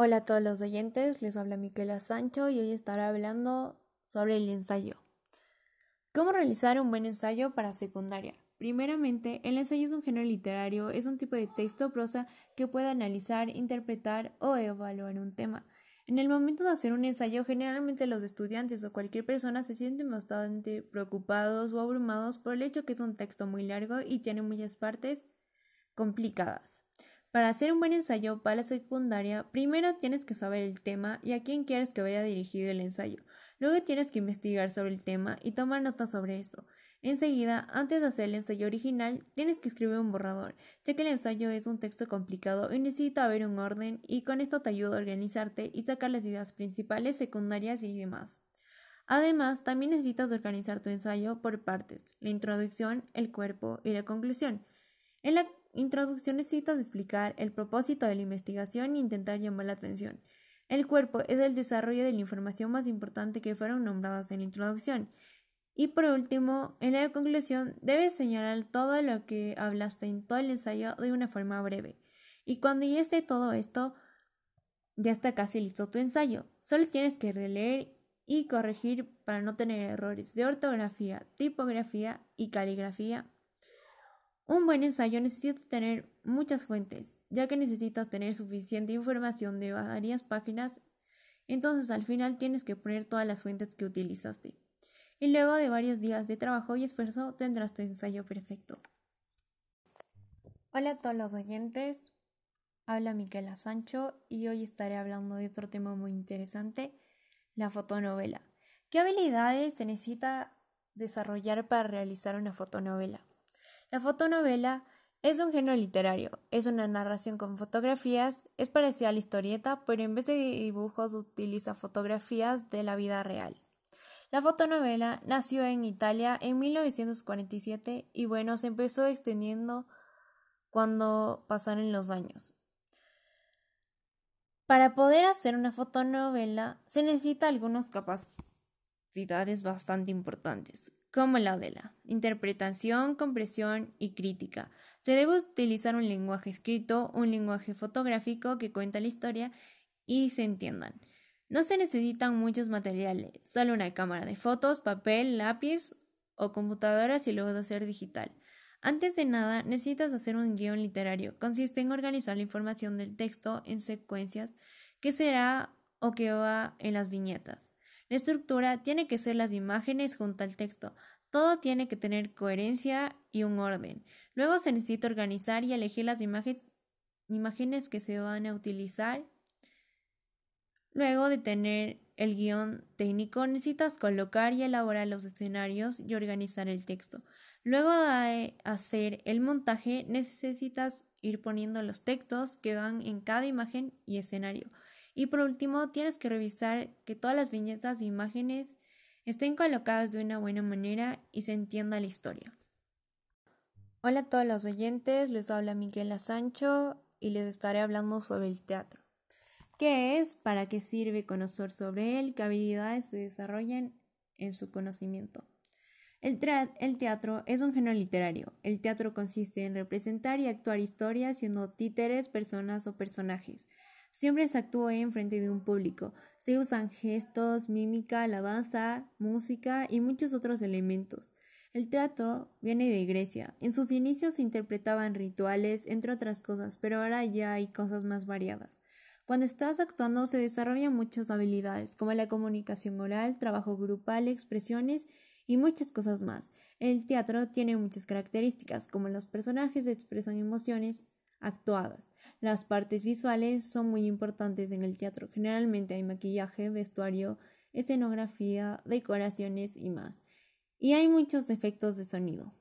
Hola a todos los oyentes, les habla Miquela Sancho y hoy estaré hablando sobre el ensayo. ¿Cómo realizar un buen ensayo para secundaria? Primeramente, el ensayo es un género literario, es un tipo de texto o prosa que puede analizar, interpretar o evaluar un tema. En el momento de hacer un ensayo, generalmente los estudiantes o cualquier persona se sienten bastante preocupados o abrumados por el hecho que es un texto muy largo y tiene muchas partes complicadas. Para hacer un buen ensayo para la secundaria, primero tienes que saber el tema y a quién quieres que vaya dirigido el ensayo. Luego tienes que investigar sobre el tema y tomar notas sobre esto. Enseguida, antes de hacer el ensayo original, tienes que escribir un borrador, ya que el ensayo es un texto complicado y necesita haber un orden y con esto te ayuda a organizarte y sacar las ideas principales, secundarias y demás. Además, también necesitas organizar tu ensayo por partes, la introducción, el cuerpo y la conclusión. En la introducción necesitas explicar el propósito de la investigación e intentar llamar la atención. El cuerpo es el desarrollo de la información más importante que fueron nombradas en la introducción. Y por último, en la conclusión, debes señalar todo lo que hablaste en todo el ensayo de una forma breve. Y cuando ya esté todo esto, ya está casi listo tu ensayo. Solo tienes que releer y corregir para no tener errores de ortografía, tipografía y caligrafía un buen ensayo necesita tener muchas fuentes, ya que necesitas tener suficiente información de varias páginas, entonces al final tienes que poner todas las fuentes que utilizaste. Y luego de varios días de trabajo y esfuerzo tendrás tu ensayo perfecto. Hola a todos los oyentes, habla Miquela Sancho y hoy estaré hablando de otro tema muy interesante, la fotonovela. ¿Qué habilidades se necesita desarrollar para realizar una fotonovela? La fotonovela es un género literario, es una narración con fotografías, es parecida a la historieta, pero en vez de dibujos utiliza fotografías de la vida real. La fotonovela nació en Italia en 1947 y bueno, se empezó extendiendo cuando pasaron los años. Para poder hacer una fotonovela se necesita algunas capacidades bastante importantes, como la de la interpretación, compresión y crítica. Se debe utilizar un lenguaje escrito, un lenguaje fotográfico que cuenta la historia y se entiendan. No se necesitan muchos materiales, solo una cámara de fotos, papel, lápiz o computadora si lo vas a hacer digital. Antes de nada, necesitas hacer un guion literario. Consiste en organizar la información del texto en secuencias que será o que va en las viñetas. La estructura tiene que ser las imágenes junto al texto. Todo tiene que tener coherencia y un orden. Luego se necesita organizar y elegir las imágenes, que se van a utilizar. Luego de tener el guion técnico, necesitas colocar y elaborar los escenarios y organizar el texto. Luego de hacer el montaje, necesitas ir poniendo los textos que van en cada imagen y escenario. Y por último, tienes que revisar que todas las viñetas e imágenes estén colocadas de una buena manera y se entienda la historia. Hola a todos los oyentes, les habla Miguel Sancho y les estaré hablando sobre el teatro. ¿Qué es? ¿Para qué sirve conocer sobre él? ¿Qué habilidades se desarrollan en su conocimiento? El, el, teatro es un género literario. El teatro consiste en representar y actuar historias siendo títeres, personas o personajes. Siempre se actúa en frente de un público. Se usan gestos, mímica, la danza, música y muchos otros elementos. El teatro viene de Grecia. En sus inicios se interpretaban rituales, entre otras cosas, pero ahora ya hay cosas más variadas. Cuando estás actuando se desarrollan muchas habilidades, como la comunicación oral, trabajo grupal, expresiones y muchas cosas más. El teatro tiene muchas características, como los personajes expresan emociones, actuadas. Las partes visuales son muy importantes en el teatro. Generalmente hay maquillaje, vestuario, escenografía, decoraciones y más. Y hay muchos efectos de sonido.